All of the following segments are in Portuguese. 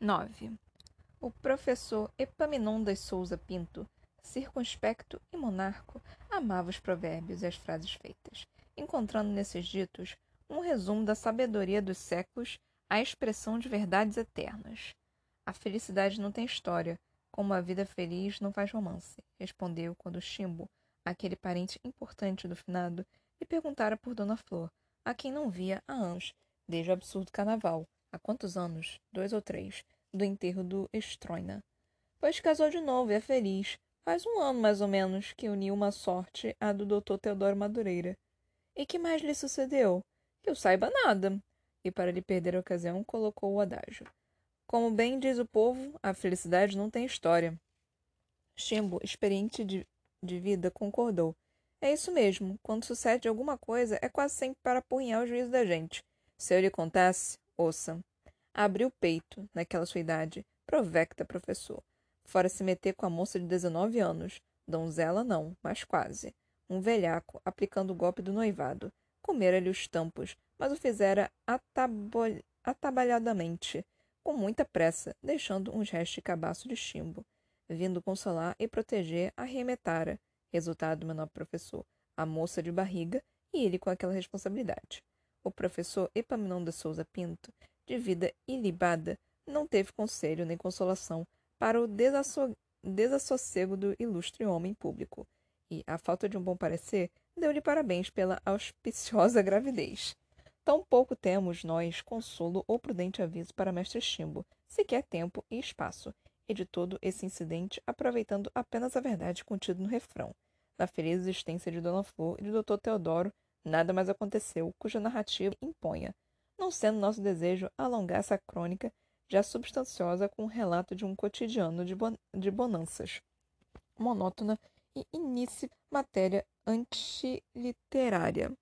9. O professor Epaminondas Souza Pinto, circunspecto e monarco, amava os provérbios e as frases feitas, encontrando nesses ditos um resumo da sabedoria dos séculos, a expressão de verdades eternas. A felicidade não tem história, como a vida feliz não faz romance, respondeu quando Chimbo, aquele parente importante do finado, lhe perguntara por Dona Flor, a quem não via há anos, desde o absurdo carnaval. Há quantos anos? Dois ou três, do enterro do Estroina. Pois casou de novo e é feliz. Faz um ano, mais ou menos, que uniu uma sorte à do doutor Teodoro Madureira. E que mais lhe sucedeu? Que eu saiba nada. E para lhe perder a ocasião, colocou o adágio. Como bem diz o povo, a felicidade não tem história. Chimbo, experiente de, de vida, concordou. É isso mesmo. Quando sucede alguma coisa, é quase sempre para apurrinhar o juízo da gente. Se eu lhe contasse, ouça. Abriu o peito, naquela sua idade, provecta professor. Fora se meter com a moça de dezenove anos. Donzela não, mas quase. Um velhaco, aplicando o golpe do noivado. Comera-lhe os tampos, mas o fizera atabalhadamente com muita pressa, deixando uns restos de cabaço de chimbo. Vindo consolar e proteger, arremetara. Resultado, meu nobre professor, a moça de barriga e ele com aquela responsabilidade. O professor Epaminondas Souza Pinto, de vida ilibada, não teve conselho nem consolação para o desasso desassossego do ilustre homem público, e, à falta de um bom parecer, deu-lhe parabéns pela auspiciosa gravidez. Tão pouco temos nós consolo ou prudente aviso para mestre Chimbo, sequer tempo e espaço, e de todo esse incidente aproveitando apenas a verdade contida no refrão. Na feliz existência de Dona Flor e de Dr. Teodoro, nada mais aconteceu cuja narrativa imponha, não sendo nosso desejo alongar essa crônica já substanciosa com o relato de um cotidiano de, bon de bonanças, monótona e início matéria antiliterária.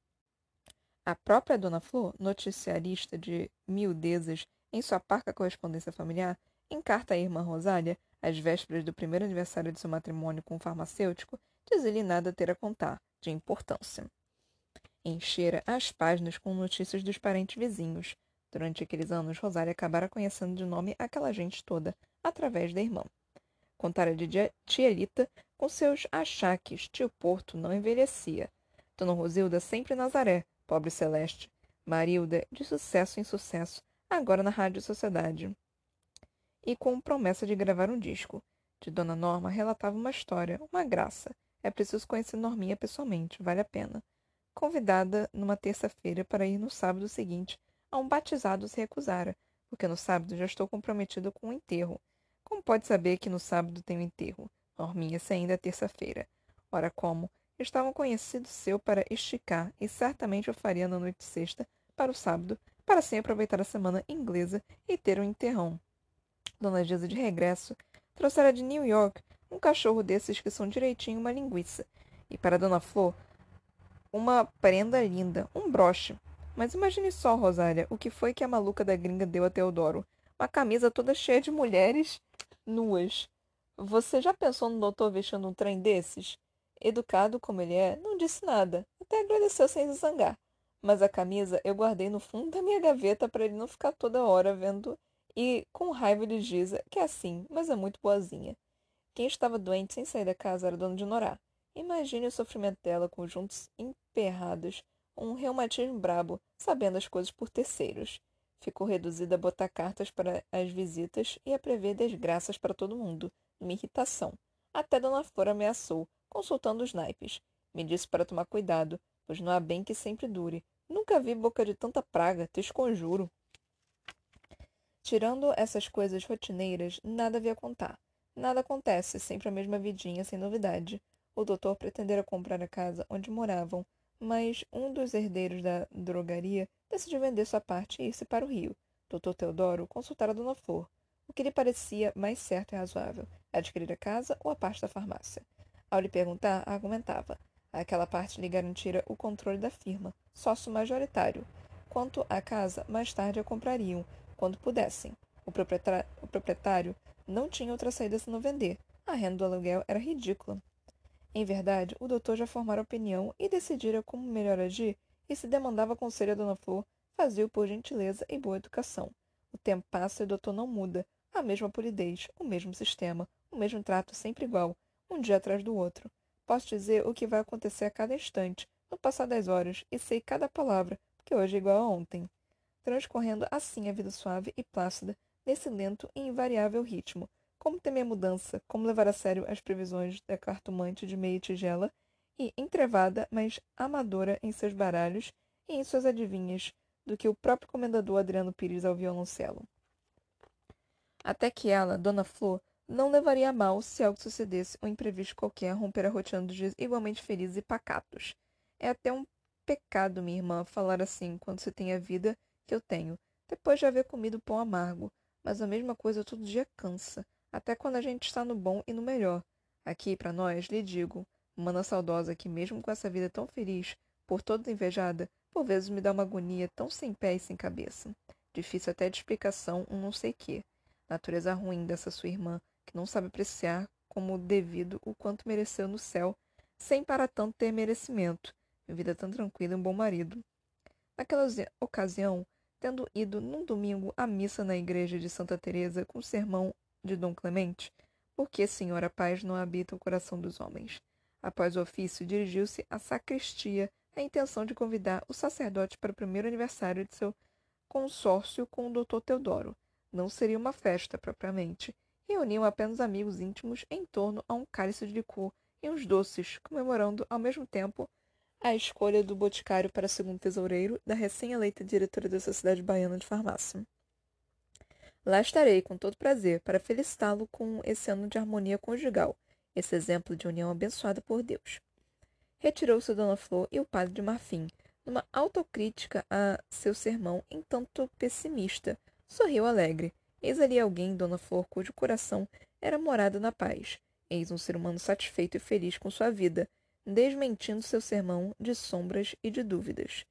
A própria Dona Flor, noticiarista de miudezas em sua parca correspondência familiar, encarta à irmã Rosália, às vésperas do primeiro aniversário de seu matrimônio com o farmacêutico, diz-lhe nada a ter a contar, de importância. Enchera as páginas com notícias dos parentes vizinhos. Durante aqueles anos, Rosália acabara conhecendo de nome aquela gente toda, através da irmã. Contara de tia Lita, com seus achaques, tio Porto não envelhecia. Dona Rosilda sempre Nazaré, Pobre Celeste. Marilda, de sucesso em sucesso, agora na Rádio Sociedade. E com promessa de gravar um disco. De Dona Norma relatava uma história, uma graça. É preciso conhecer Norminha pessoalmente, vale a pena. Convidada numa terça-feira para ir no sábado seguinte, a um batizado se recusara, porque no sábado já estou comprometida com o um enterro. Como pode saber que no sábado tenho enterro? Norminha, se ainda é terça-feira. Ora, como? estavam conhecidos seu para esticar, e certamente o faria na noite sexta para o sábado, para assim aproveitar a semana inglesa e ter um enterrão. Dona Gisa, de regresso, trouxera de New York um cachorro desses que são direitinho uma linguiça, e para Dona Flor, uma prenda linda, um broche. Mas imagine só, Rosália, o que foi que a maluca da gringa deu a Teodoro. Uma camisa toda cheia de mulheres nuas. Você já pensou no doutor vestindo um trem desses? Educado como ele é, não disse nada, até agradeceu sem se zangar. Mas a camisa eu guardei no fundo da minha gaveta para ele não ficar toda hora vendo e com raiva de Giza, que é assim, mas é muito boazinha. Quem estava doente sem sair da casa era Dona de Norá. Imagine o sofrimento dela com juntos emperrados, um reumatismo brabo, sabendo as coisas por terceiros. Ficou reduzida a botar cartas para as visitas e a prever desgraças para todo mundo, numa irritação. Até Dona Flor ameaçou, consultando os naipes. Me disse para tomar cuidado, pois não há bem que sempre dure. Nunca vi boca de tanta praga, te esconjuro. Tirando essas coisas rotineiras, nada havia a contar. Nada acontece, sempre a mesma vidinha, sem novidade. O doutor pretendera comprar a casa onde moravam, mas um dos herdeiros da drogaria decidiu vender sua parte e ir-se para o Rio. Doutor Teodoro consultara Dona Flor, o que lhe parecia mais certo e razoável, adquirir a casa ou a parte da farmácia. Ao lhe perguntar, argumentava. Aquela parte lhe garantira o controle da firma, sócio majoritário. Quanto à casa, mais tarde a comprariam, quando pudessem. O proprietário, não tinha outra saída senão vender. A renda do aluguel era ridícula. Em verdade, o doutor já formara opinião e decidira como melhor agir, e se demandava conselho a Dona Flor, fazia-o por gentileza e boa educação. O tempo passa e o doutor não muda. a mesma polidez, o mesmo sistema, o mesmo trato sempre igual, um dia atrás do outro. Posso dizer o que vai acontecer a cada instante, no passar das horas, e sei cada palavra, porque hoje é igual a ontem. Transcorrendo assim a vida suave e plácida, nesse lento e invariável ritmo. Como temer a mudança, como levar a sério as previsões da cartomante de meia tigela, e entrevada, mas amadora em seus baralhos e em suas adivinhas, do que o próprio comendador Adriano Pires ao violoncelo. Até que ela, Dona Flor, não levaria a mal se algo sucedesse ou imprevisto qualquer romper a rotina dos dias igualmente felizes e pacatos. É até um pecado, minha irmã, falar assim quando se tem a vida que eu tenho, depois de haver comido pão amargo, mas a mesma coisa todo dia cansa, até quando a gente está no bom e no melhor. Aqui, para nós, lhe digo, mana saudosa que, mesmo com essa vida tão feliz, por toda invejada, por vezes me dá uma agonia tão sem pé e sem cabeça. Difícil até de explicação um não sei quê. Natureza ruim dessa sua irmã, que não sabe apreciar como devido o quanto mereceu no céu, sem para tanto ter merecimento. Vida tão tranquila e um bom marido. Naquela ocasião, tendo ido num domingo à missa na igreja de Santa Teresa com o sermão de Dom Clemente, porque Senhora Paz não habita o coração dos homens. Após o ofício, dirigiu-se à sacristia a intenção de convidar o sacerdote para o primeiro aniversário de seu consórcio com o Dr. Teodoro. Não seria uma festa propriamente. Reuniam apenas amigos íntimos em torno a um cálice de licor e uns doces, comemorando ao mesmo tempo a escolha do boticário para segundo tesoureiro da recém-eleita diretora da Sociedade Baiana de Farmácia. Lá estarei, com todo prazer, para felicitá-lo com esse ano de harmonia conjugal, esse exemplo de união abençoada por Deus. Retirou-se Dona Flor e o padre de Marfim, numa autocrítica a seu sermão, em tanto pessimista. Sorriu alegre. Eis ali alguém, Dona Flor, cujo coração era morada na paz. Eis um ser humano satisfeito e feliz com sua vida, desmentindo seu sermão de sombras e de dúvidas.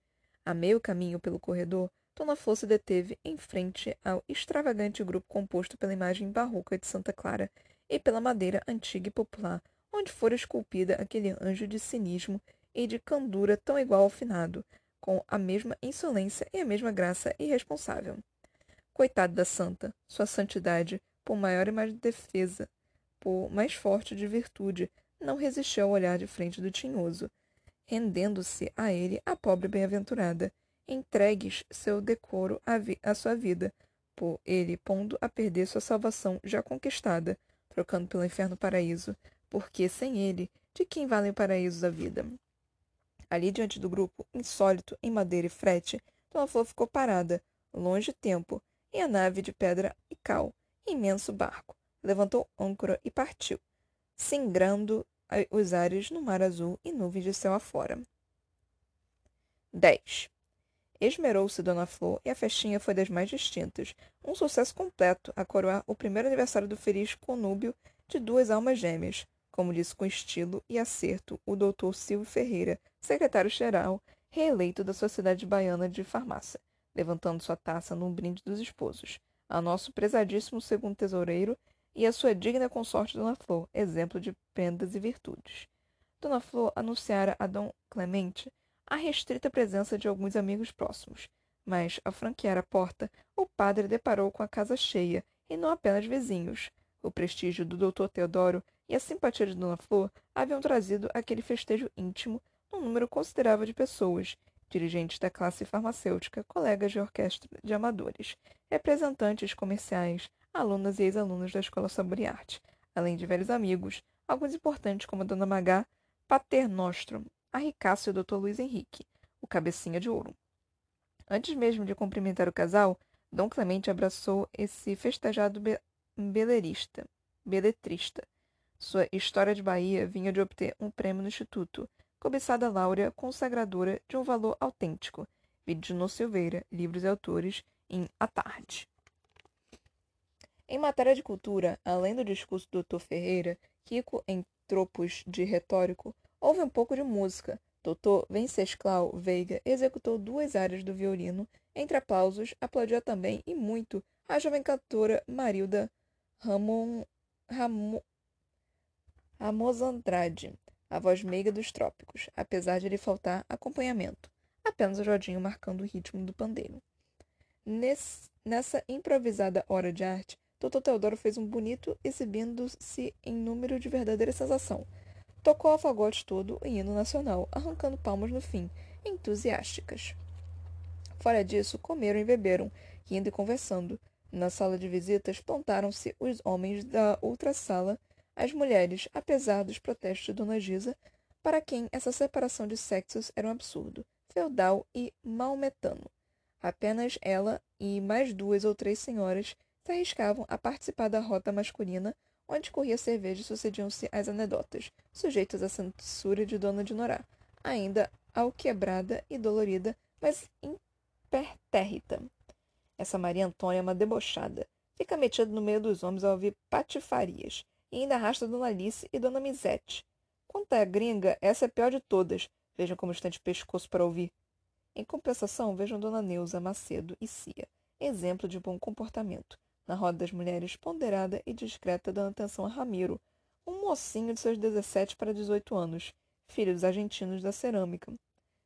A meio caminho pelo corredor, Dona se deteve em frente ao extravagante grupo composto pela imagem barroca de Santa Clara e pela madeira antiga e popular, onde fora esculpida aquele anjo de cinismo e de candura tão igual ao finado, com a mesma insolência e a mesma graça irresponsável. Coitado da santa, sua santidade, por maior e mais defesa, por mais forte de virtude, não resistiu ao olhar de frente do tinhoso, rendendo-se a ele a pobre bem-aventurada, entregues seu decoro à, sua vida, por ele pondo a perder sua salvação já conquistada, trocando pelo inferno paraíso, porque sem ele, de quem valem o paraíso da vida? Ali diante do grupo, insólito, em madeira e frete, Dona Flor ficou parada, longe tempo, em a nave de pedra e cal, imenso barco. Levantou âncora e partiu, singrando os ares no mar azul e nuvens de céu afora. 10. Esmerou-se Dona Flor e a festinha foi das mais distintas. Um sucesso completo a coroar o primeiro aniversário do feliz conúbio de duas almas gêmeas, como disse com estilo e acerto o doutor Silvio Ferreira, secretário-geral reeleito da Sociedade Baiana de Farmácia, levantando sua taça num brinde dos esposos, a nosso prezadíssimo segundo tesoureiro e a sua digna consorte Dona Flor, exemplo de prendas e virtudes. Dona Flor anunciara a Dom Clemente a restrita presença de alguns amigos próximos, mas, ao franquear a porta, o padre deparou com a casa cheia, e não apenas vizinhos. O prestígio do doutor Teodoro e a simpatia de Dona Flor haviam trazido aquele festejo íntimo um número considerável de pessoas, dirigentes da classe farmacêutica, colegas de orquestra de amadores, representantes comerciais, alunas e ex-alunos da Escola Saborearte, além de velhos amigos, alguns importantes como a Dona Magá, Paternostro, a Ricasso e o Dr. Luiz Henrique, o cabecinha de ouro. Antes mesmo de cumprimentar o casal, Dom Clemente abraçou esse festejado be belerista, beletrista. Sua História de Bahia vinha de obter um prêmio no Instituto, cobiçada láurea consagradora de um valor autêntico. Vídeo no Silveira, livros e autores, em A Tarde. Em matéria de cultura, além do discurso do Dr. Ferreira, rico em tropos de retórico, houve um pouco de música. Dr. Venceslau Veiga executou duas áreas do violino. Entre aplausos, aplaudiu também e muito a jovem cantora Marilda Ramon, Ramos Andrade, a voz meiga dos trópicos, apesar de lhe faltar acompanhamento, apenas o Jodinho marcando o ritmo do pandeiro. Nesse, nessa improvisada hora de arte, Dr. Teodoro fez um bonito exibindo-se em número de verdadeira sensação. Tocou a fagote todo o hino nacional, arrancando palmas no fim, entusiásticas. Fora disso, comeram e beberam, rindo e conversando. Na sala de visitas, plantaram-se os homens da outra sala, as mulheres, apesar dos protestos de Dona Gisa, para quem essa separação de sexos era um absurdo, feudal e maometano. Apenas ela e mais duas ou três senhoras se arriscavam a participar da rota masculina, onde corria cerveja e sucediam-se as anedotas, sujeitas à censura de Dona Dinorá, ainda alquebrada e dolorida, mas impertérrita. Essa Maria Antônia é uma debochada. Fica metida no meio dos homens a ouvir patifarias. E ainda arrasta Dona Alice e Dona Misete. Quanto à gringa, essa é a pior de todas. Vejam como está de pescoço para ouvir. Em compensação, vejam Dona Neuza, Macedo e Cia. Exemplo de bom comportamento. Na roda das mulheres, ponderada e discreta, dando atenção a Ramiro, um mocinho de seus 17 para 18 anos, filho dos argentinos da cerâmica.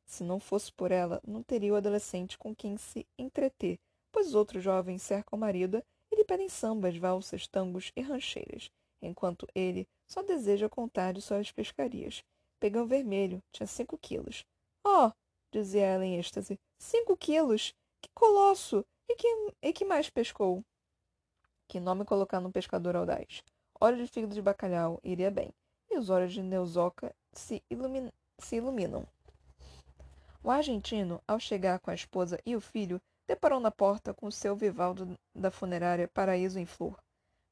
Se não fosse por ela, não teria o adolescente com quem se entreter, pois os outros jovens cercam o marido e lhe pedem sambas, valsas, tangos e rancheiras, enquanto ele só deseja contar de suas pescarias. Pegão vermelho, tinha cinco quilos. Oh! dizia ela em êxtase. Cinco quilos! Que colosso! E que, e que mais pescou? Que nome colocar num pescador audaz? Óleo de fígado de bacalhau iria bem. E os olhos de Neuzoca se, ilumin se iluminam. O argentino, ao chegar com a esposa e o filho, deparou na porta com o seu Vivaldo da funerária Paraíso em Flor.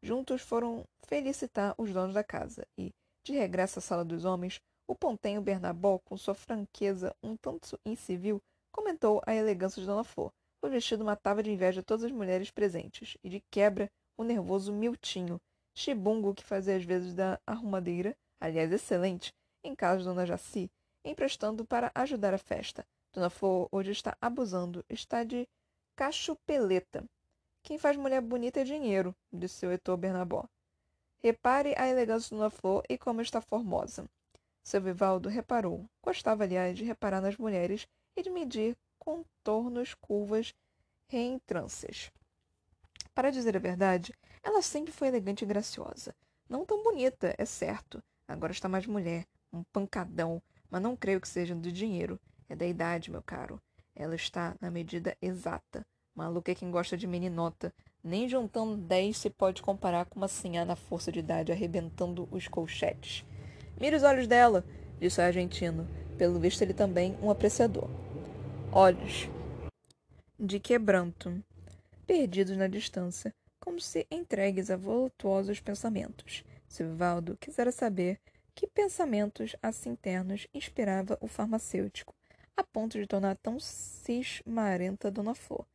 Juntos foram felicitar os donos da casa e, de regresso à sala dos homens, o pontenho Bernabó, com sua franqueza um tanto incivil, comentou a elegância de Dona Flor. O vestido matava de inveja todas as mulheres presentes, e de quebra o nervoso Miltinho, chibungo que fazia as vezes da arrumadeira, aliás excelente, em casa de Dona Jaci, emprestando para ajudar a festa. Dona Flor hoje está abusando, está de cachupeleta. Quem faz mulher bonita é dinheiro, disse o Heitor Bernabó. Repare a elegância de Dona Flor e como está formosa. Seu Vivaldo reparou. Gostava, aliás, de reparar nas mulheres e de medir contornos, curvas, reentrâncias. Para dizer a verdade, ela sempre foi elegante e graciosa. Não tão bonita, é certo. Agora está mais mulher, um pancadão, mas não creio que seja do dinheiro. É da idade, meu caro. Ela está na medida exata. Maluca é quem gosta de meninota. Nem juntando dez se pode comparar com uma senhora na força de idade arrebentando os colchetes. Mire os olhos dela, disse o argentino. Pelo visto, ele também um apreciador. Olhos de quebranto, perdidos na distância, como se entregues a voluptuosos pensamentos. Silvaldo quisera saber que pensamentos assim ternos inspirava o farmacêutico, a ponto de tornar tão cismarenta Dona Flor.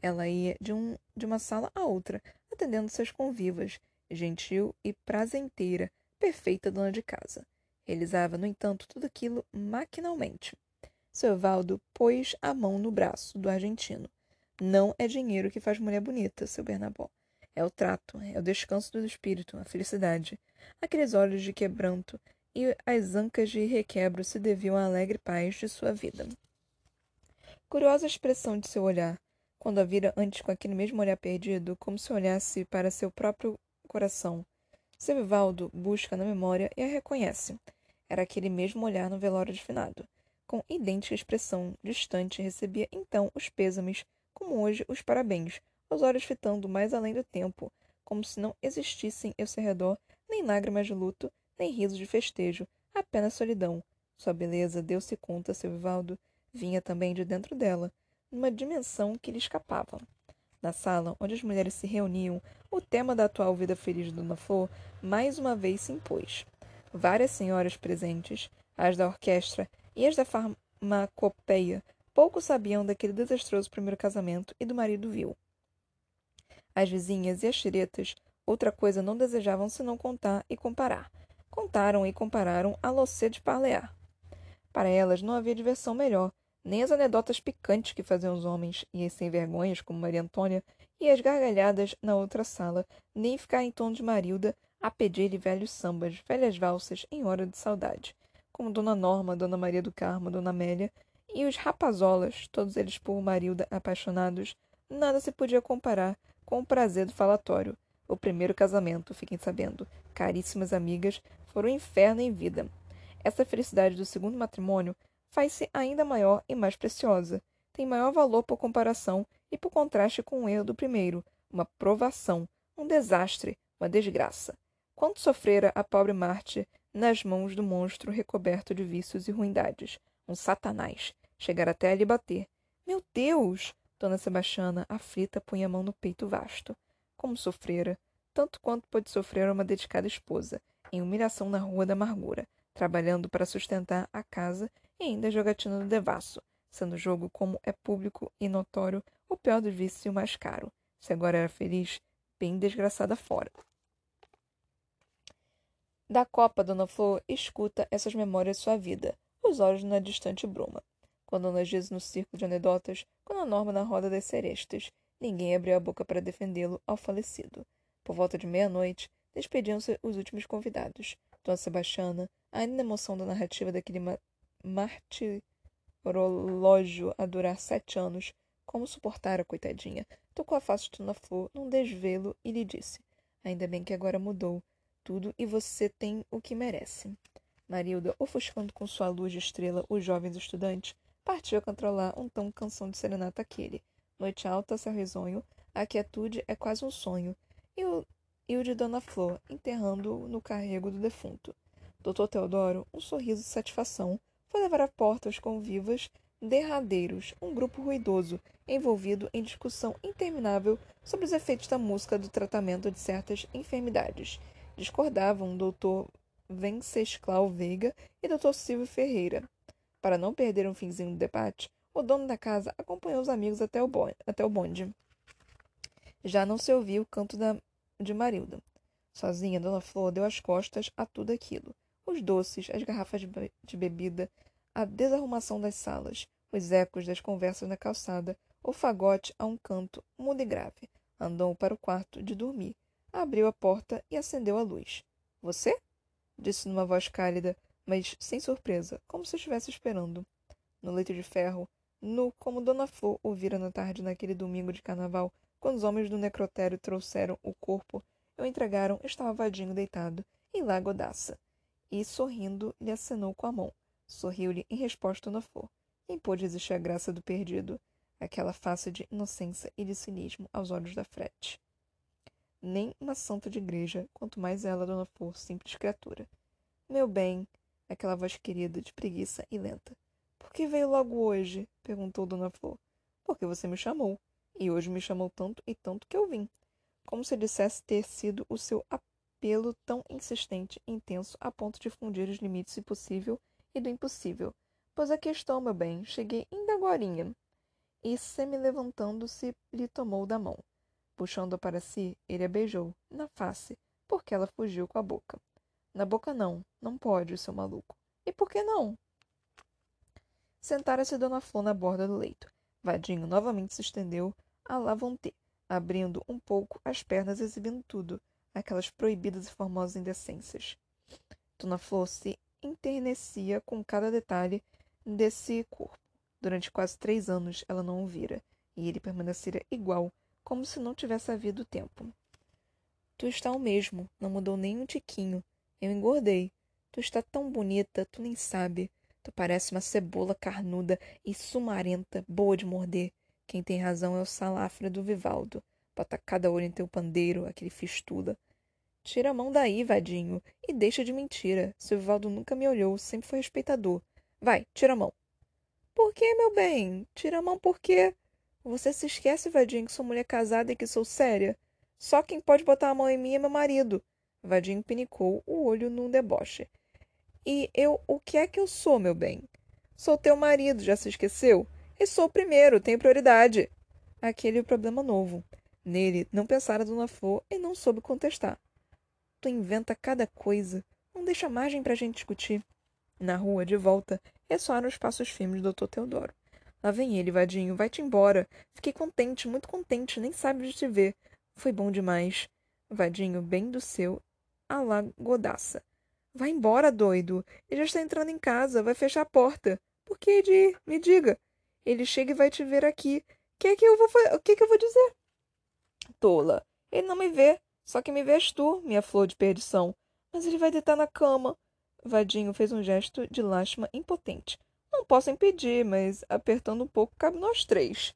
Ela ia de, um, de uma sala a outra, atendendo seus convivas, gentil e prazenteira, perfeita dona de casa. Realizava, no entanto, tudo aquilo maquinalmente. Seu Valdo pôs a mão no braço do argentino. Não é dinheiro que faz mulher bonita, seu Bernabó. É o trato, é o descanso do espírito, a felicidade. Aqueles olhos de quebranto e as ancas de requebro se deviam à alegre paz de sua vida. Curiosa expressão de seu olhar, quando a vira antes com aquele mesmo olhar perdido, como se olhasse para seu próprio coração. Seu Vivaldo busca na memória e a reconhece. Era aquele mesmo olhar no velório de finado. Com idêntica expressão distante, recebia então os pêsames, como hoje os parabéns, os olhos fitando mais além do tempo, como se não existissem ao seu redor nem lágrimas de luto, nem risos de festejo, apenas solidão. Sua beleza, deu-se conta, seu Vivaldo, vinha também de dentro dela, numa dimensão que lhe escapava. Na sala onde as mulheres se reuniam, o tema da atual vida feliz de Dona Flor mais uma vez se impôs. Várias senhoras presentes, as da orquestra e as da farmacopeia, pouco sabiam daquele desastroso primeiro casamento e do marido vil. As vizinhas e as xiretas outra coisa não desejavam senão contar e comparar. Contaram e compararam a locê de parlear. Para elas não havia diversão melhor, nem as anedotas picantes que faziam os homens, e as sem vergonhas, como Maria Antônia, e as gargalhadas na outra sala, nem ficar em tom de Marilda a pedir-lhe velhos sambas, velhas valsas, em hora de saudade, como Dona Norma, Dona Maria do Carmo, Dona Amélia, e os rapazolas, todos eles por Marilda apaixonados, nada se podia comparar com o prazer do falatório. O primeiro casamento, fiquem sabendo, caríssimas amigas, foi um inferno em vida. Essa felicidade do segundo matrimônio faz-se ainda maior e mais preciosa. Tem maior valor por comparação e por contraste com o erro do primeiro, uma provação, um desastre, uma desgraça. Quanto sofrera a pobre Marte nas mãos do monstro recoberto de vícios e ruindades, um satanás, chegar até a lhe bater. Meu Deus! Dona Sebastiana, aflita, punha a mão no peito vasto. Como sofrera, tanto quanto pode sofrer uma dedicada esposa, em humilhação na rua da amargura, trabalhando para sustentar a casa e ainda jogatina no devasso, sendo o jogo, como é público e notório, o pior dos vícios e o mais caro. Se agora era feliz, bem desgraçada fora. Da copa, Dona Flor escuta essas memórias de sua vida, os olhos na distante bruma. Quando Ana diz no círculo de anedotas, quando a Norma na roda das serestas, ninguém abriu a boca para defendê-lo ao falecido. Por volta de meia-noite, despediam-se os últimos convidados. Dona Sebastiana, ainda na emoção da narrativa daquele ma martirológio a durar sete anos, como suportar a coitadinha, tocou a face de Dona Flor num desvelo e lhe disse: Ainda bem que agora mudou tudo e você tem o que merece. Marilda, ofuscando com sua luz de estrela os jovens estudantes, partiu a controlar um tom canção de serenata aquele. Noite alta, céu risonho, a quietude é quase um sonho. E o, e o de Dona Flor, enterrando-o no carrego do defunto. Doutor Teodoro, um sorriso de satisfação, foi levar à porta os convivas derradeiros, um grupo ruidoso, envolvido em discussão interminável sobre os efeitos da música do tratamento de certas enfermidades discordavam Dr. Venceslau Veiga e Dr. Silvio Ferreira. Para não perder um finzinho do debate, o dono da casa acompanhou os amigos até o. Até o bonde. Já não se ouvia o canto da, de Marilda. Sozinha, Dona Flor deu as costas a tudo aquilo. Os doces, as garrafas de, de bebida, a desarrumação das salas, os ecos das conversas na calçada, o fagote a um canto, mudo e grave. Andou para o quarto de dormir, abriu a porta e acendeu a luz. Você? disse numa voz cálida, mas sem surpresa, como se estivesse esperando. No leito de ferro, nu como Dona Flor ouvira na tarde naquele domingo de carnaval, quando os homens do necrotério trouxeram o corpo e o entregaram, estava vadinho deitado, em lá godaça. E, sorrindo, lhe acenou com a mão. Sorriu-lhe em resposta Dona Flor. Quem pôde resistir à graça do perdido? Aquela face de inocência e de cinismo aos olhos da frete nem uma santa de igreja, quanto mais ela, Dona Flor, simples criatura. Meu bem, aquela voz querida, de preguiça e lenta. Por que veio logo hoje? perguntou Dona Flor. Porque você me chamou. E hoje me chamou tanto e tanto que eu vim. Como se dissesse ter sido o seu apelo tão insistente e intenso a ponto de fundir os limites do possível e do impossível. Pois aqui estou, meu bem, cheguei ainda agorinha. E, semi-levantando-se, lhe tomou da mão. Puxando-a para si, ele a beijou, na face, porque ela fugiu com a boca. Na boca não, não pode, seu maluco. E por que não? Sentara-se Dona Flor na borda do leito. Vadinho novamente se estendeu à lavonté, abrindo um pouco as pernas, exibindo tudo, aquelas proibidas e formosas indecências. Dona Flor se enternecia com cada detalhe desse corpo. Durante quase três anos ela não o vira, e ele permanecera igual como se não tivesse havido tempo. Tu está o mesmo, não mudou nem um tiquinho. Eu engordei. Tu está tão bonita, tu nem sabe. Tu parece uma cebola carnuda e sumarenta, boa de morder. Quem tem razão é o salafra do Vivaldo. Bota cada olho em teu pandeiro, aquele fistula. Tira a mão daí, vadinho, e deixa de mentira. Seu Vivaldo nunca me olhou, sempre foi respeitador. Vai, tira a mão. Por que, meu bem? Tira a mão por quê? Você se esquece, Vadinho, que sou mulher casada e que sou séria? Só quem pode botar a mão em mim é meu marido. Vadinho pinicou o olho num deboche. E eu, o que é que eu sou, meu bem? Sou teu marido, já se esqueceu? E sou o primeiro, tenho prioridade. Aquele é problema novo. Nele não pensara Dona Flor e não soube contestar. Tu inventa cada coisa. Não deixa margem para a gente discutir. Na rua, de volta, ressoaram os passos firmes do Dr. Teodoro. Lá vem ele, vadinho. Vai-te embora. Fiquei contente, muito contente. Nem sabe de te ver. Foi bom demais. Vadinho, bem do seu, godaça. Vai embora, doido. Ele já está entrando em casa. Vai fechar a porta. Por que de ir? Me diga. Ele chega e vai te ver aqui. Que é que eu vou, o que é que eu vou dizer? Tola. Ele não me vê. Só que me vês tu, minha flor de perdição. Mas ele vai deitar na cama. Vadinho fez um gesto de lástima impotente. Não posso impedir, mas apertando um pouco cabe nós três.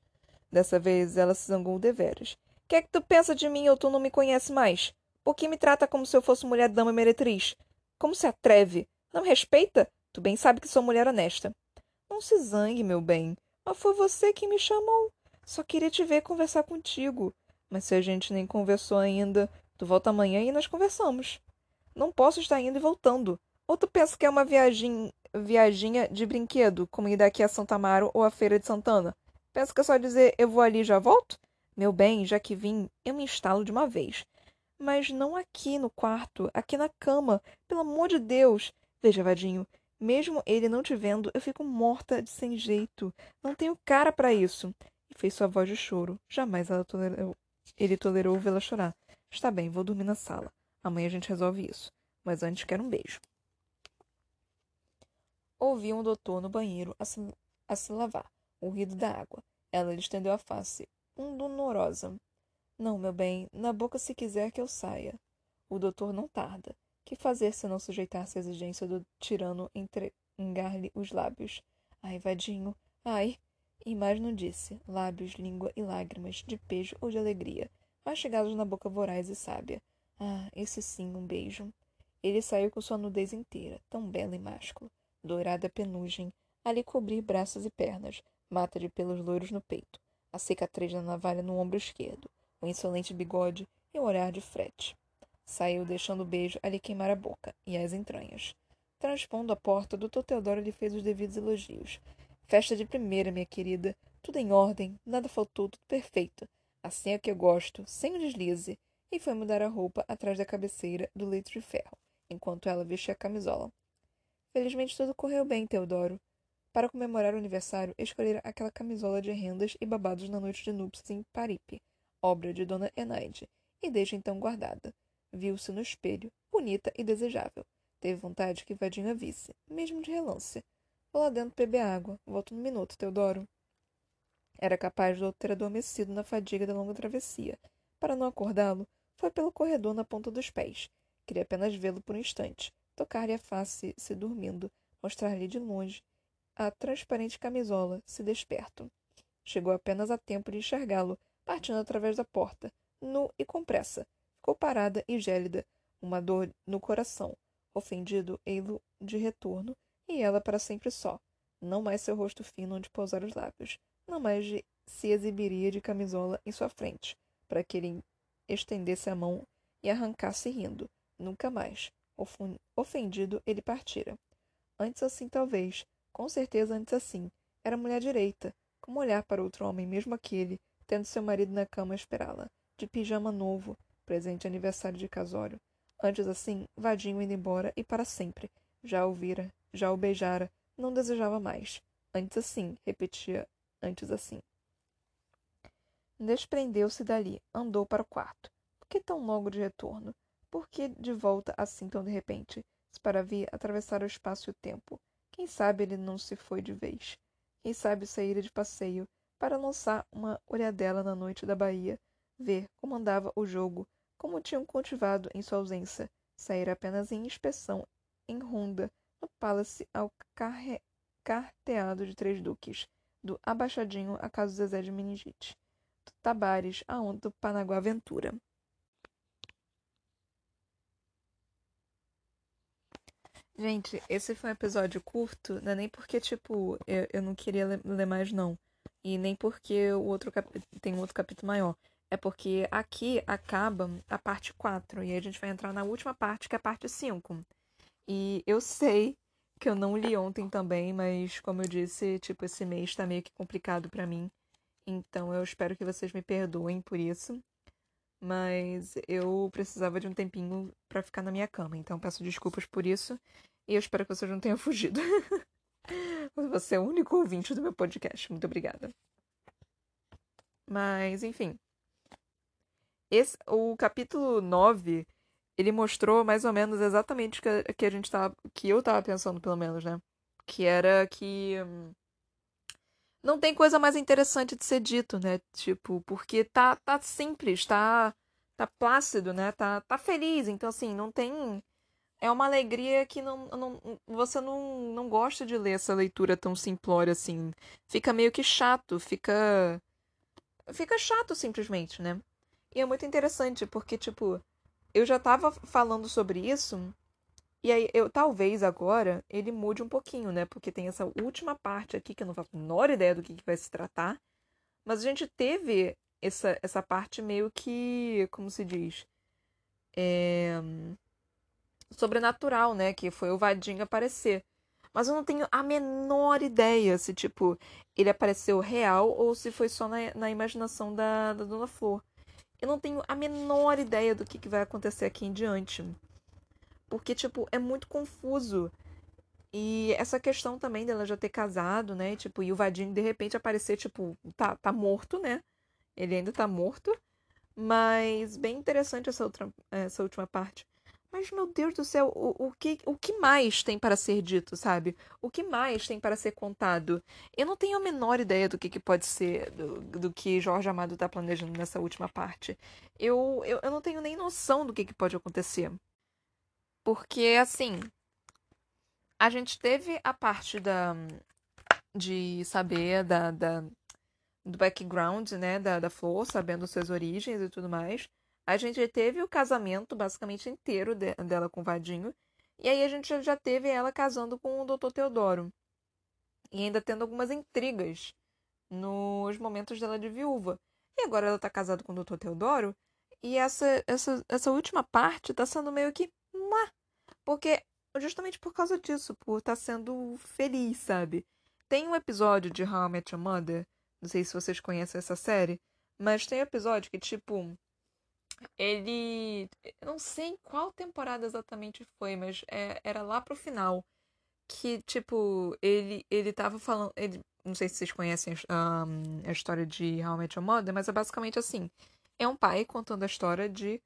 Dessa vez ela se zangou deveras. Que é que tu pensa de mim ou tu não me conhece mais? Por que me trata como se eu fosse mulher dama meretriz? Como se atreve? Não me respeita? Tu bem sabe que sou mulher honesta. Não se zangue, meu bem. Mas foi você que me chamou. Só queria te ver conversar contigo. Mas se a gente nem conversou ainda, tu volta amanhã e nós conversamos. Não posso estar indo e voltando. Ou tu pensa que é uma viagem, viaginha de brinquedo, como ir daqui a Santa Amaro ou a Feira de Santana? Pensa que é só dizer eu vou ali e já volto? Meu bem, já que vim, eu me instalo de uma vez. Mas não aqui no quarto, aqui na cama. Pelo amor de Deus. Veja, Vadinho, mesmo ele não te vendo, eu fico morta de sem jeito. Não tenho cara para isso. E fez sua voz de choro. Jamais tolerou, ele tolerou vê-la chorar. Está bem, vou dormir na sala. Amanhã a gente resolve isso. Mas antes quero um beijo. Ouviu um doutor no banheiro a se, a se lavar. O ruído da água. Ela lhe estendeu a face, undonorosa. Não, meu bem, na boca se quiser que eu saia. O doutor não tarda. Que fazer se não sujeitar-se à exigência do tirano entregar-lhe os lábios? Ai, vadinho, ai! E mais não disse, lábios, língua e lágrimas, de pejo ou de alegria, mas chegados na boca voraz e sábia. Ah, esse sim, um beijo. Ele saiu com sua nudez inteira, tão bela e máscula, dourada penugem, a lhe cobrir braços e pernas, mata de pelos loiros no peito, a cicatriz da navalha no ombro esquerdo, o insolente bigode e o olhar de frete. Saiu deixando o beijo a lhe queimar a boca e as entranhas. Transpondo a porta, o doutor Teodoro lhe fez os devidos elogios. Festa de primeira, minha querida. Tudo em ordem, nada faltou, tudo perfeito. Assim é que eu gosto, sem um deslize. E foi mudar a roupa atrás da cabeceira do leito de ferro, enquanto ela vestia a camisola. Felizmente tudo correu bem, Teodoro. Para comemorar o aniversário, escolhera aquela camisola de rendas e babados na noite de núpcias em Paripe, obra de Dona Enaide, e desde então guardada. Viu-se no espelho, bonita e desejável. Teve vontade que Vadinho a visse, mesmo de relance. Vou lá dentro beber água. Volto no minuto, Teodoro. Era capaz de ter adormecido na fadiga da longa travessia. Para não acordá-lo, foi pelo corredor na ponta dos pés. Queria apenas vê-lo por um instante, tocar-lhe a face se dormindo, mostrar-lhe de longe a transparente camisola, se desperto. Chegou apenas a tempo de enxergá-lo, partindo através da porta, nu e com pressa, ficou parada e gélida, uma dor no coração, ofendido ei-lo de retorno, e ela para sempre só. Não mais seu rosto fino onde pousar os lábios. Não mais de, se exibiria de camisola em sua frente, para que ele estendesse a mão e arrancasse rindo. Nunca mais. Ofendido, ele partira. Antes assim, talvez. Com certeza antes assim. Era mulher direita. Como olhar para outro homem, mesmo aquele, tendo seu marido na cama a esperá-la, de pijama novo, presente aniversário de casório. Antes assim, Vadinho indo embora e para sempre. Já o vira, já o beijara, não desejava mais. Antes assim, repetia, antes assim. Desprendeu-se dali, andou para o quarto. Por que tão logo de retorno? Por que de volta assim tão de repente? Se para vir atravessar o espaço e o tempo. Quem sabe ele não se foi de vez? Quem sabe saíra de passeio para lançar uma olhadela na noite da Bahia, ver como andava o jogo, como tinham cultivado em sua ausência, sair apenas em inspeção, em ronda, no Palace ao carteado de três duques, do Abaixadinho a casa Zezé de Meningite, do Tabares a onda do Panaguá Ventura. Gente, esse foi um episódio curto, não é nem porque, tipo, eu, eu não queria ler mais, não. E nem porque o outro cap... tem um outro capítulo maior. É porque aqui acaba a parte 4 e aí a gente vai entrar na última parte, que é a parte 5. E eu sei que eu não li ontem também, mas como eu disse, tipo, esse mês tá meio que complicado para mim. Então eu espero que vocês me perdoem por isso. Mas eu precisava de um tempinho para ficar na minha cama, então peço desculpas por isso. E eu espero que vocês não tenham fugido. Você é o único ouvinte do meu podcast. Muito obrigada. Mas, enfim. Esse, o capítulo 9, ele mostrou mais ou menos exatamente o que, que a gente tava. que eu tava pensando, pelo menos, né? Que era que. Hum, não tem coisa mais interessante de ser dito, né? Tipo, porque tá, tá simples, tá, tá plácido, né? Tá, tá feliz. Então, assim, não tem. É uma alegria que não, não, você não, não gosta de ler essa leitura tão simplória assim. Fica meio que chato, fica. Fica chato simplesmente, né? E é muito interessante, porque, tipo, eu já tava falando sobre isso. E aí, eu talvez agora ele mude um pouquinho, né? Porque tem essa última parte aqui que eu não faço a menor ideia do que, que vai se tratar. Mas a gente teve essa, essa parte meio que, como se diz? É... Sobrenatural, né? Que foi o Vadinho aparecer. Mas eu não tenho a menor ideia se, tipo, ele apareceu real ou se foi só na, na imaginação da, da Dona Flor. Eu não tenho a menor ideia do que, que vai acontecer aqui em diante. Porque, tipo, é muito confuso. E essa questão também dela já ter casado, né? Tipo, e o Vadinho de repente aparecer, tipo, tá, tá morto, né? Ele ainda tá morto. Mas bem interessante essa, outra, essa última parte. Mas, meu Deus do céu, o, o, que, o que mais tem para ser dito, sabe? O que mais tem para ser contado? Eu não tenho a menor ideia do que, que pode ser, do, do que Jorge Amado tá planejando nessa última parte. Eu, eu, eu não tenho nem noção do que, que pode acontecer. Porque, assim, a gente teve a parte da de saber da, da do background, né, da, da Flor, sabendo suas origens e tudo mais. A gente teve o casamento basicamente inteiro de, dela com o Vadinho. E aí a gente já teve ela casando com o Dr. Teodoro. E ainda tendo algumas intrigas nos momentos dela de viúva. E agora ela tá casada com o Dr. Teodoro. E essa, essa, essa última parte tá sendo meio que porque, justamente por causa disso, por estar tá sendo feliz, sabe? Tem um episódio de How I Met Your Mother, não sei se vocês conhecem essa série, mas tem um episódio que, tipo, ele. Eu não sei em qual temporada exatamente foi, mas é, era lá pro final. Que, tipo, ele, ele tava falando. Ele, não sei se vocês conhecem um, a história de How I Met Your Mother, mas é basicamente assim: é um pai contando a história de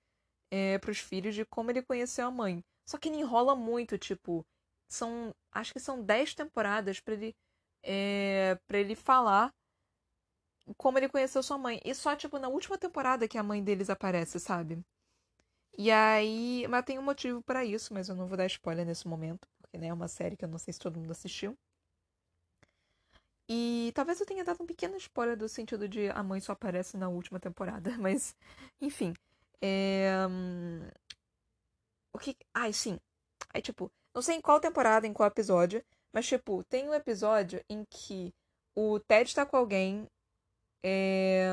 é, pros filhos de como ele conheceu a mãe. Só que ele enrola muito, tipo, são, acho que são 10 temporadas para ele é, para ele falar como ele conheceu sua mãe. E só, tipo, na última temporada que a mãe deles aparece, sabe? E aí. Mas tem um motivo para isso, mas eu não vou dar spoiler nesse momento, porque né, é uma série que eu não sei se todo mundo assistiu. E talvez eu tenha dado um pequeno spoiler do sentido de a mãe só aparece na última temporada, mas enfim. É... O que. Ai, sim. Aí, tipo, não sei em qual temporada, em qual episódio, mas, tipo, tem um episódio em que o Ted tá com alguém, é...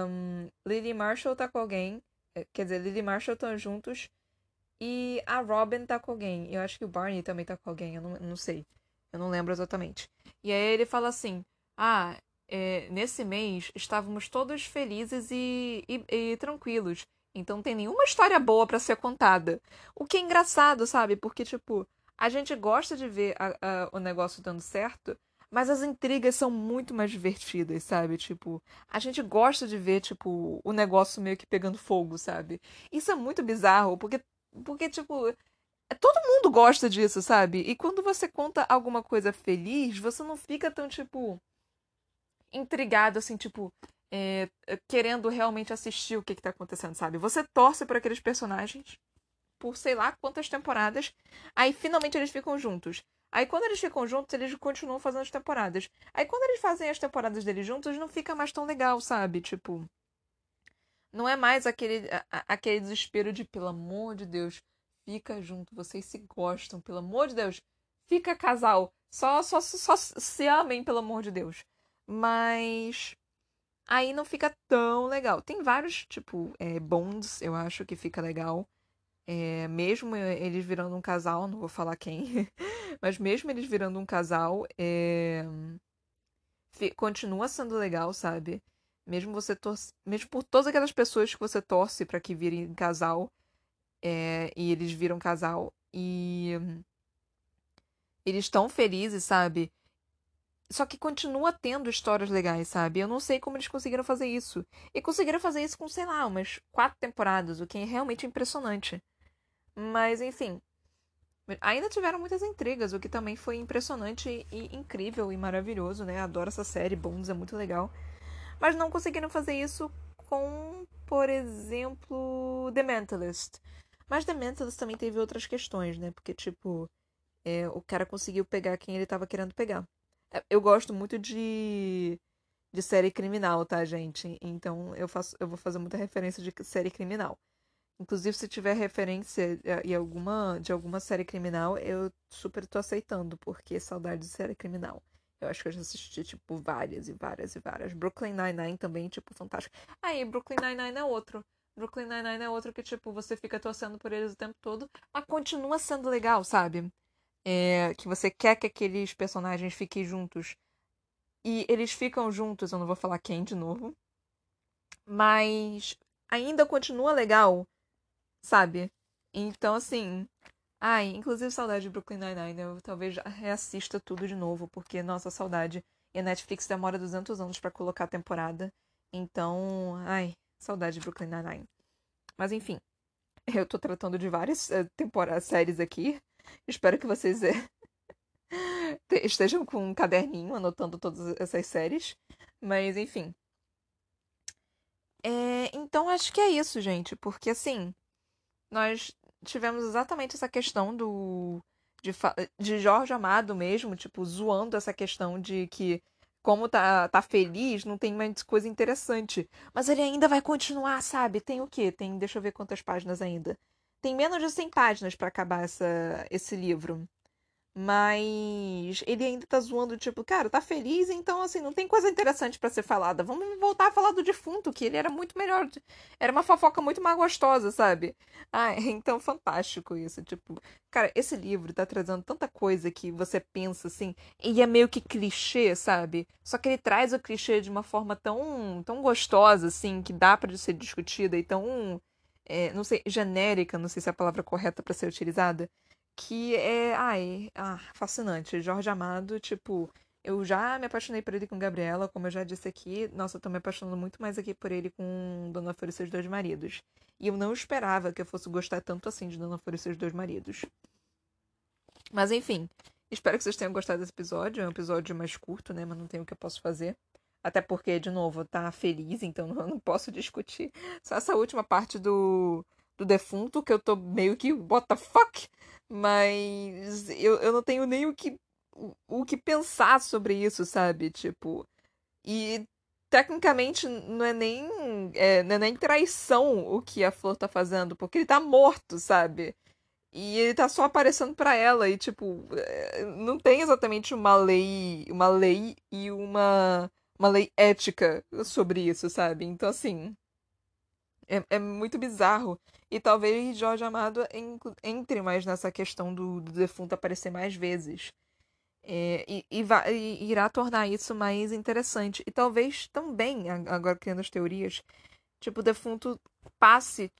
Lily Marshall tá com alguém, é, quer dizer, Lily Marshall estão juntos, e a Robin tá com alguém. Eu acho que o Barney também tá com alguém, eu não, não sei. Eu não lembro exatamente. E aí ele fala assim: Ah, é, nesse mês estávamos todos felizes e, e, e tranquilos. Então não tem nenhuma história boa para ser contada. O que é engraçado, sabe? Porque, tipo, a gente gosta de ver a, a, o negócio dando certo, mas as intrigas são muito mais divertidas, sabe? Tipo, a gente gosta de ver, tipo, o negócio meio que pegando fogo, sabe? Isso é muito bizarro, porque, porque tipo, todo mundo gosta disso, sabe? E quando você conta alguma coisa feliz, você não fica tão, tipo, intrigado, assim, tipo, é, querendo realmente assistir o que, está acontecendo, sabe? Você torce por aqueles personagens por sei lá quantas temporadas, aí finalmente eles ficam juntos. Aí quando eles ficam juntos, eles continuam fazendo as temporadas. Aí quando eles fazem as temporadas deles juntos, não fica mais tão legal, sabe? Tipo, não é mais aquele, aquele desespero de, pelo amor de Deus, fica junto, vocês se gostam, pelo amor de Deus, fica casal, só, só, só se amem, pelo amor de Deus. Mas aí não fica tão legal. Tem vários, tipo, é, bonds, eu acho que fica legal. É, mesmo eles virando um casal, não vou falar quem, mas mesmo eles virando um casal, é, continua sendo legal, sabe? Mesmo você torce, mesmo por todas aquelas pessoas que você torce para que virem casal, é, e eles viram casal, e eles estão felizes, sabe? Só que continua tendo histórias legais, sabe? Eu não sei como eles conseguiram fazer isso. E conseguiram fazer isso com, sei lá, umas quatro temporadas, o que é realmente impressionante. Mas, enfim. Ainda tiveram muitas intrigas, o que também foi impressionante e incrível e maravilhoso, né? Adoro essa série, Bones é muito legal. Mas não conseguiram fazer isso com por exemplo, The Mentalist. Mas The Mentalist também teve outras questões, né? Porque, tipo, é, o cara conseguiu pegar quem ele tava querendo pegar. É, eu gosto muito de, de série criminal, tá, gente? Então eu, faço, eu vou fazer muita referência de série criminal. Inclusive, se tiver referência e alguma, de alguma série criminal, eu super tô aceitando, porque saudade de série criminal. Eu acho que eu já assisti, tipo, várias e várias e várias. Brooklyn Nine-Nine também, tipo, fantástico. Aí, Brooklyn Nine-Nine é outro. Brooklyn Nine-Nine é outro que, tipo, você fica torcendo por eles o tempo todo, mas continua sendo legal, sabe? É, que você quer que aqueles personagens fiquem juntos. E eles ficam juntos, eu não vou falar quem de novo. Mas ainda continua legal sabe? Então, assim. Ai, inclusive saudade de Brooklyn Nine-Nine. Eu talvez reassista tudo de novo, porque, nossa, saudade. E a Netflix demora 200 anos para colocar a temporada. Então, ai, saudade de Brooklyn Nine-Nine. Mas, enfim. Eu tô tratando de várias uh, temporadas, séries aqui. Espero que vocês uh, estejam com um caderninho anotando todas essas séries. Mas, enfim. É, então, acho que é isso, gente. Porque, assim nós tivemos exatamente essa questão do de, de Jorge Amado mesmo, tipo, zoando essa questão de que como tá, tá feliz, não tem mais coisa interessante. Mas ele ainda vai continuar, sabe? Tem o quê? Tem, deixa eu ver quantas páginas ainda. Tem menos de 100 páginas para acabar essa, esse livro. Mas ele ainda tá zoando, tipo, cara, tá feliz, então assim, não tem coisa interessante para ser falada. Vamos voltar a falar do defunto, que ele era muito melhor. Era uma fofoca muito mais gostosa, sabe? Ah, então fantástico isso. Tipo, cara, esse livro tá trazendo tanta coisa que você pensa assim, e é meio que clichê, sabe? Só que ele traz o clichê de uma forma tão, tão gostosa, assim, que dá para ser discutida e tão. É, não sei, genérica, não sei se é a palavra correta para ser utilizada que é, ai, ah, fascinante. Jorge Amado, tipo, eu já me apaixonei por ele com Gabriela, como eu já disse aqui. Nossa, eu tô me apaixonando muito mais aqui por ele com Dona Flor e seus dois maridos. E eu não esperava que eu fosse gostar tanto assim de Dona Flor e seus dois maridos. Mas enfim, espero que vocês tenham gostado desse episódio. É um episódio mais curto, né? Mas não tem o que eu posso fazer. Até porque, de novo, tá feliz, então eu não posso discutir. Só essa última parte do, do defunto, que eu tô meio que, what the fuck? Mas eu, eu não tenho nem o que, o, o que pensar sobre isso, sabe? Tipo. E tecnicamente não é nem é, não é nem traição o que a Flor tá fazendo, porque ele tá morto, sabe? E ele tá só aparecendo para ela e tipo, é, não tem exatamente uma lei, uma lei e uma uma lei ética sobre isso, sabe? Então assim, é, é muito bizarro. E talvez Jorge Amado entre mais nessa questão do, do defunto aparecer mais vezes. É, e, e, vai, e, irá tornar isso mais interessante. E talvez também, agora criando as teorias, tipo, o defunto passe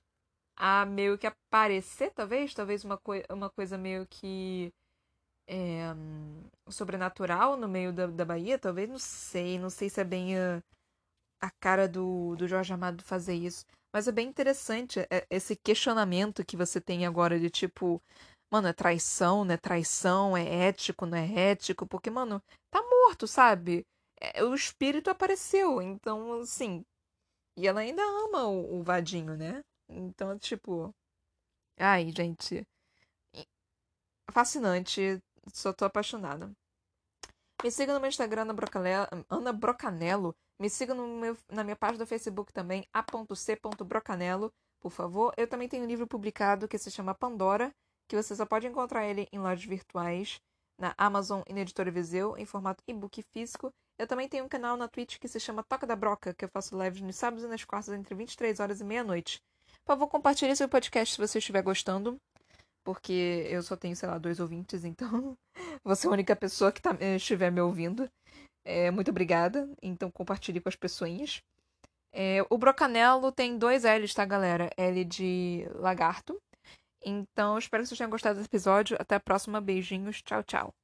a meio que aparecer, talvez, talvez uma, coi uma coisa meio que é, sobrenatural no meio da, da Bahia, talvez, não sei, não sei se é bem a, a cara do, do Jorge Amado fazer isso. Mas é bem interessante é, esse questionamento que você tem agora de tipo, mano, é traição, não é traição, é ético, não é ético, porque, mano, tá morto, sabe? É, o espírito apareceu, então, assim. E ela ainda ama o, o Vadinho, né? Então, tipo. Ai, gente. Fascinante. Só tô apaixonada. Me siga no meu Instagram, Ana Brocanello. Me siga meu, na minha página do Facebook também, a.c.brocanello, por favor. Eu também tenho um livro publicado que se chama Pandora, que você só pode encontrar ele em lojas virtuais, na Amazon e na Editora Viseu, em formato e-book físico. Eu também tenho um canal na Twitch que se chama Toca da Broca, que eu faço lives nos sábados e nas quartas entre 23 horas e meia-noite. Por favor, compartilhe esse podcast se você estiver gostando porque eu só tenho, sei lá, dois ouvintes, então você é a única pessoa que tá, eh, estiver me ouvindo. É, muito obrigada. Então compartilhe com as pessoinhas. É, o Brocanelo tem dois L's, tá, galera? L de lagarto. Então, espero que vocês tenham gostado desse episódio. Até a próxima. Beijinhos. Tchau, tchau.